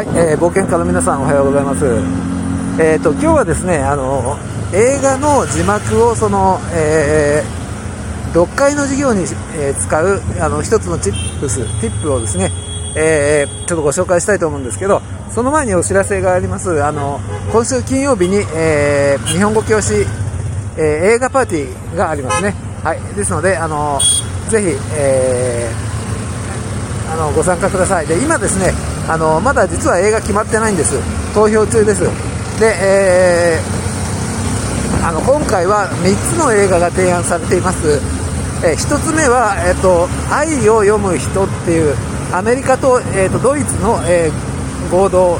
はい、えー、冒険家の皆さんおはようございます。えっ、ー、と今日はですね、あの映画の字幕をその、えー、読解の授業に、えー、使うあの一つのチップス、ティップをですね、えー、ちょっとご紹介したいと思うんですけど、その前にお知らせがあります。あの今週金曜日に、えー、日本語教師、えー、映画パーティーがありますね。はい、ですのであのぜひ、えー、あのご参加ください。で今ですねあのまだ実は映画決まってないんです。投票中です。で、えー、あの今回は3つの映画が提案されています、えー、1つ目は、えーと「愛を読む人」っていうアメリカと,、えーと、ドイツの、えー、合同、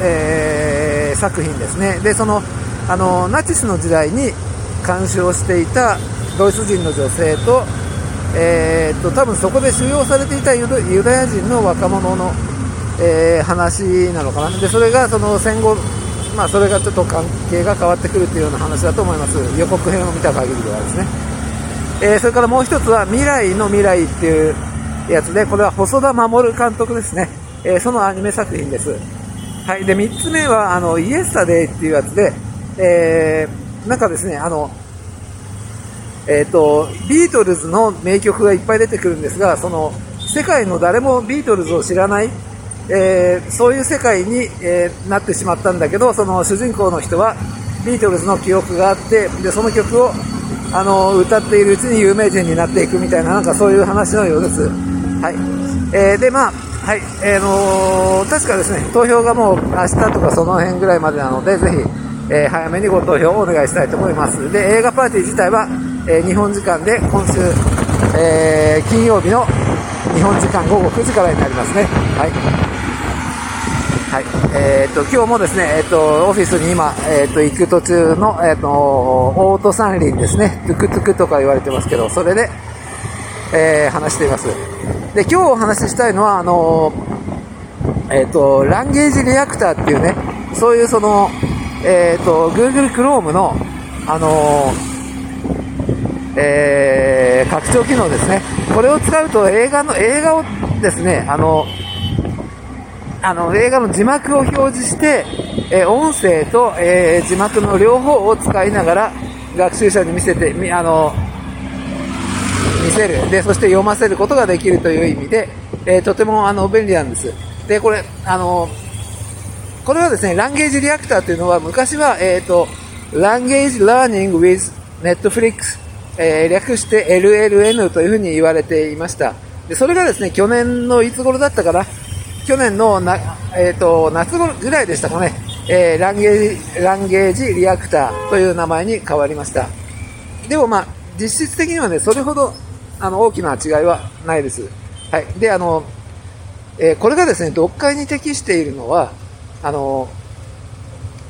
えー、作品ですね。でそのあのナチスの時代に監視をしていたドイツ人の女性と,、えーと多分そこで収容されていたユダヤ人の若者のえー、話なのかな。でそれがその戦後、まあ、それがちょっと関係が変わってくるというような話だと思います。予告編を見た限りではですね、えー、それからもう一つは未来の未来っていうやつでこれは細田守監督ですね、え、そのアニメ作品です。はい。で3つ目はあのイエスタデイっていうやつで、えー、なんかですねあのえーとビートルズの名曲がいっぱい出てくるんですがその世界の誰もビートルズを知らないえー、そういう世界に、えー、なってしまったんだけどその主人公の人はビートルズの記憶があってでその曲をあの歌っているうちに有名人になっていくみたいななんかそういう話のようです。はい。えー、でまあはい。えーのー、確かですね投票がもう明日とかその辺ぐらいまでなのでぜひ、えー、早めにご投票をお願いしたいと思います。で映画パーティー自体は、え日本時間で今週、え金曜日の日本時間午後9時からになりますね。はい。はい、えー、っと、今日もですね、えー、っと、オフィスに今、えー、っと、行く途中の、えっと、オート三輪ですね、トゥクトゥクとか言われてますけど、それで、え話しています。で、今日お話ししたいのは、あのえっと、ランゲージリアクターっていうね、そういうその、えっと、Google Chrome の、あのえー、拡張機能ですね。これを使うと映画の、映画をですね、あの、あの、映画の字幕を表示して、え音声と、え字幕の両方を使いながら、学習者に見せて、みあの、見せる。で、そして読ませることができるという意味で、えとても、あの、便利なんです。で、これ、あの、これはですね、ランゲージリアクターというのは、昔は、えっ、ー、と、ランゲージラーニング with Netflix、えー、略して LLN というふうに言われていました。で、それがですね、去年のいつ頃だったかな、去年のな、えーと、夏頃ぐらいでしたかね、えー、ランゲージランゲージリアクターという名前に変わりました。でもまあ実質的にはねそれほどあの大きな違いはないです、はい、であの、えー、これがですね読解に適しているのはあの、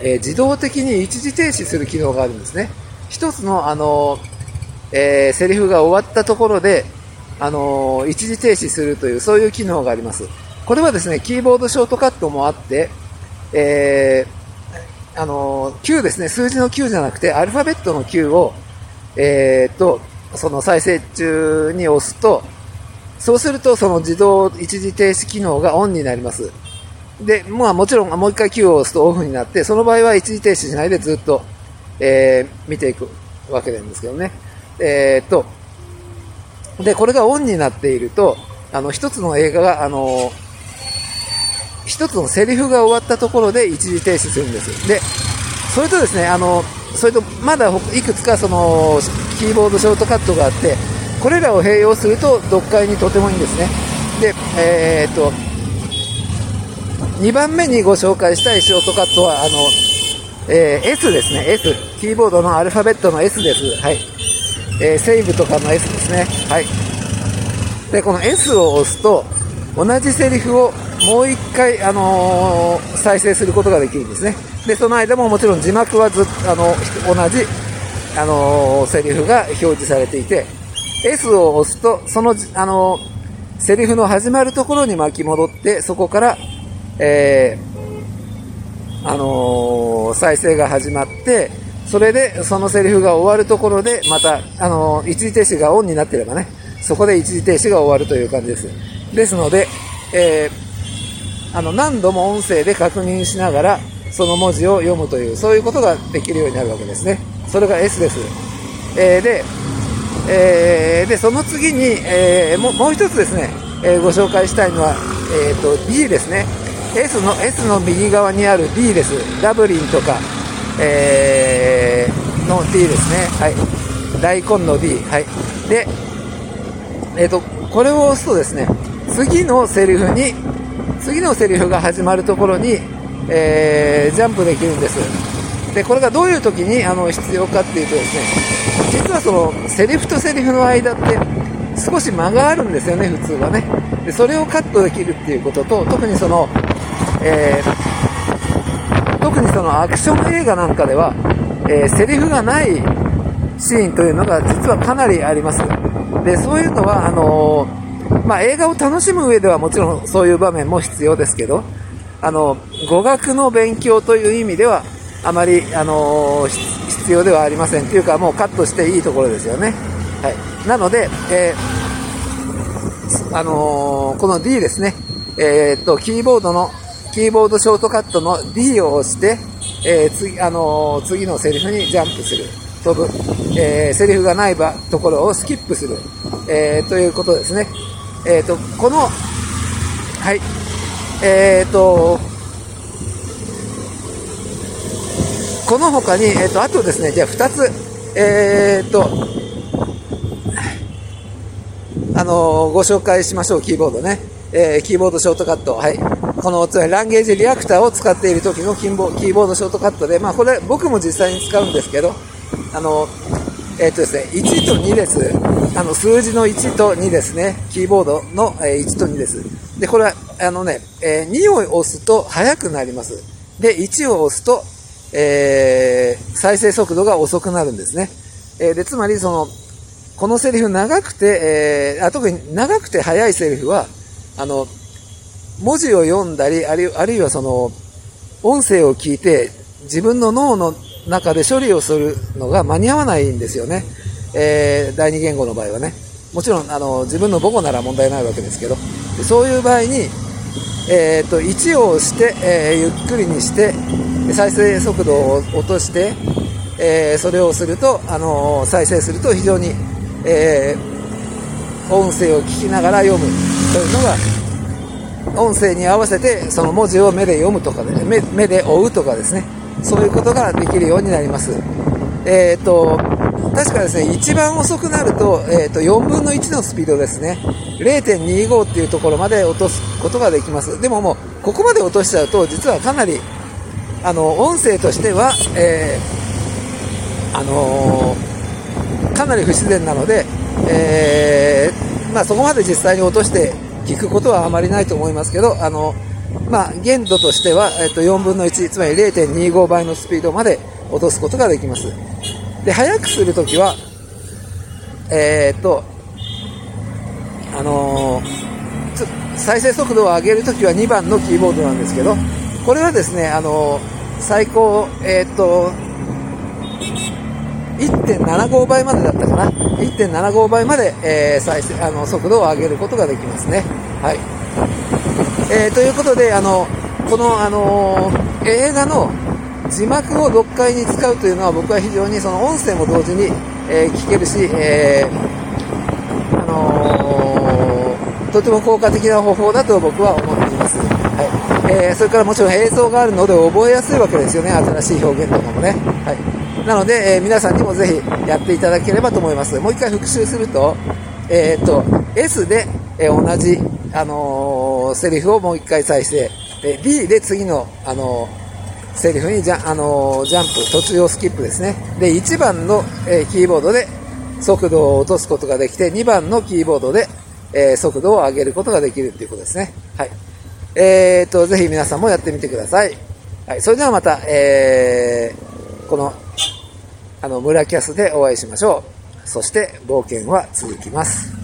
えー、自動的に一時停止する機能があるんですね。一つのあの、えー、セリフが終わったところであの一時停止するというそういう機能がありますこれはですね、キーボードショートカットもあって、えー、あの、9ですね、数字の9じゃなくて、アルファベットの9を、えー、と、その再生中に押すと、そうするとその自動一時停止機能がオンになります。で、まあもちろんもう一回9を押すとオフになって、その場合は一時停止しないでずっと、えー、見ていくわけなんですけどね。えー、っと、で、これがオンになっていると、あの、一つの映画が、あの一つのセリフが終わったところで一時停止するんです。で、それとですね、あの、それとまだいくつかそのキーボードショートカットがあって、これらを併用すると読解にとてもいいんですね。で、えー、っと、2番目にご紹介したいショートカットは、あの、えー、S ですね、S。キーボードのアルファベットの S です。はい。えー、セーブとかの S ですね。はい。で、この S を押すと、同じセリフをもう一回、あのー、再生することができるんですね。で、その間ももちろん字幕はずあの、同じ、あのー、セリフが表示されていて、S を押すと、その、あのー、セリフの始まるところに巻き戻って、そこから、えー、あの再生が始まって、それで、そのセリフが終わるところで、また、あの一時停止がオンになってればね、そこで一時停止が終わるという感じです。ですので、えーあの、何度も音声で確認しながら、その文字を読むという、そういうことができるようになるわけですね。それが S です。えー、で、えー、で、その次に、えー、ももう一つですね、え、ご紹介したいのは、えーと、D ですね S の S の右側にある D ですダブリンとか、えー、の D ですね。はい。大根の D はい。でえっ、ー、とこれを押すとですね次のセリフに次のセリフが始まるところに、えー、ジャンプできるんです。でこれがどういう時にあの必要かっていうとですね実はそのセリフとセリフの間って少し間があるんですよね普通はね。でそれをカットできるっていうことと特にその、えー、特にそのアクション映画なんかでは、えー、セリフがないシーンというのが実はかなりあります。でそういうのはあのー、まあ、映画を楽しむ上ではもちろんそういう場面も必要ですけどあの語学の勉強という意味ではあまり、あのー、必要ではありませんというかもうカットしていいところですよね。はい、なので、えー、あのー、この D ですね、え、っと、キーボードの、キーボードショートカットの D を押して、え次、あの次のセリフにジャンプする。飛ぶ。えセリフがない場、ところをスキップする。えということですね。えっ、と、この、はい。えっ、と、この他に、えっ、と、あとですね、じゃあ2つ、えっ、と、あのご紹介しましょう、キーボードね。えー、キーボードショートカット。はい。この、つまりランゲージリアクターを使っている時のキーボキーボードショートカットで、まあこれ僕も実際に使うんですけど、あの、えっ、ー、とですね、1と2です。あの、数字の1と2ですね。キーボードの、えー、1と2です。で、これは、あのね、えー、2を押すと速くなります。で、1を押すと、えー、再生速度が遅くなるんですね。えー、で、つまりその、このセリフ長くて、えー、あ特に長くて速いセリフは、あの、文字を読んだり、あるいはその、音声を聞いて、自分の脳の中で処理をするのが間に合わないんですよね。えー、第二言語の場合はね。もちろん、あの、自分の母語なら問題ないわけですけど、そういう場合に、えっ、ー、と、1を押して、えー、ゆっくりにして、再生速度を落として、えー、それをすると、あの再生すると非常にえ、音声を聞きながら読むというのが、音声に合わせてその文字を目で読むとかで、目目で追うとかですね、そういうことができるようになります。えっ、と、確かですね、一番遅くなると、えっ、ー、と、4分の1のスピードですね。0.25っていうところまで落とすことができます。でももう、ここまで落としちゃうと、実はかなり、あの、音声としては、えー、あのーかなり不自然なので、えー、まあ、そこまで実際に落として聞くことはあまりないと思いますけど、あの、まあ、限度としては、えっと、4分の1、つまり0.25倍のスピードまで落とすことができます。で、速くするときは、えー、っと、あのー、再生速度を上げるときは2番のキーボードなんですけど、これはですね、あのー、最高、え、っと、1.75倍までだったかな。1.75倍まで、えー、再生、あの、速度を上げることができますね。はい。えー、ということで、あの、この、あのー、映画の字幕を読解に使うというのは僕は非常にその音声も同時に、えー、聞けるし、え、あの、とても効果的な方法だと僕は思っています。はい。えー、それからもちろん映像があるので覚えやすいわけですよね。新しい表現とかもね。はい。なので、えー、皆さんにもぜひやっていただければと思います。もう一回復習すると、えー、っと、S で、えー、同じ、あのー、セリフをもう一回再生。で、D で次の、あのー、セリフにジャ,、あの、ジャンプ、途中用スキップですね。で、1番の、えー、キーボードで速度を落とすことができて、2番のキーボードで、えー、速度を上げることができるということですね。はい。えー、っと、ぜひ皆さんもやってみてください。はい。それではまた、えー、このあの、村キャスでお会いしましょう。そして冒険は続きます。